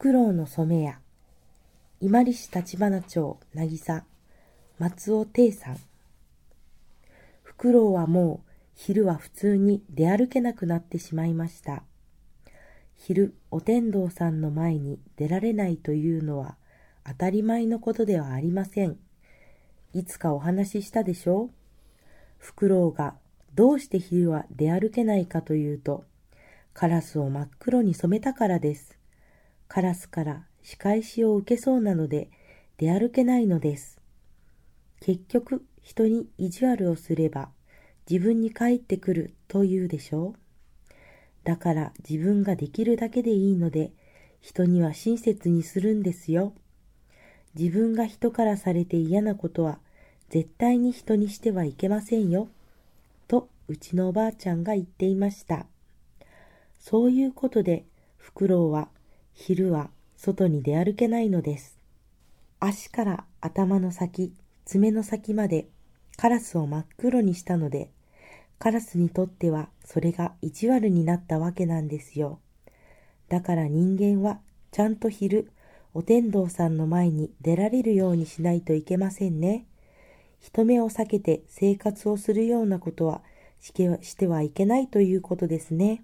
フクロウの染屋。伊万里市立花町渚松尾定さん。フクロウはもう昼は普通に出歩けなくなってしまいました。昼お天道さんの前に出られないというのは当たり前のことではありません。いつかお話ししたでしょう。フクロウがどうして昼は出歩けないかというと、カラスを真っ黒に染めたからです。カラスから仕返しを受けそうなので出歩けないのです。結局人に意地悪をすれば自分に返ってくるというでしょう。だから自分ができるだけでいいので人には親切にするんですよ。自分が人からされて嫌なことは絶対に人にしてはいけませんよ。とうちのおばあちゃんが言っていました。そういうことでフクロウは昼は外に出歩けないのです。足から頭の先、爪の先までカラスを真っ黒にしたので、カラスにとってはそれが意地悪になったわけなんですよ。だから人間はちゃんと昼、お天道さんの前に出られるようにしないといけませんね。人目を避けて生活をするようなことはしてはいけないということですね。